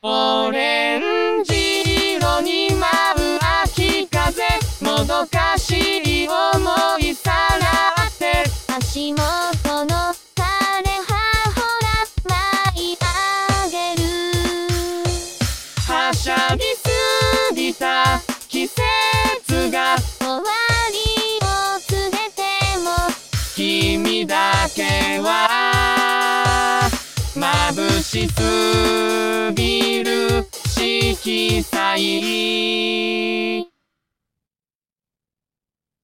オレンジ色に舞う秋風もどかしい思いさらって足元の枯れ葉ほら舞い上げるはしゃぎすぎた季節が終わりを告げても君だけは眩しすぎ小さい。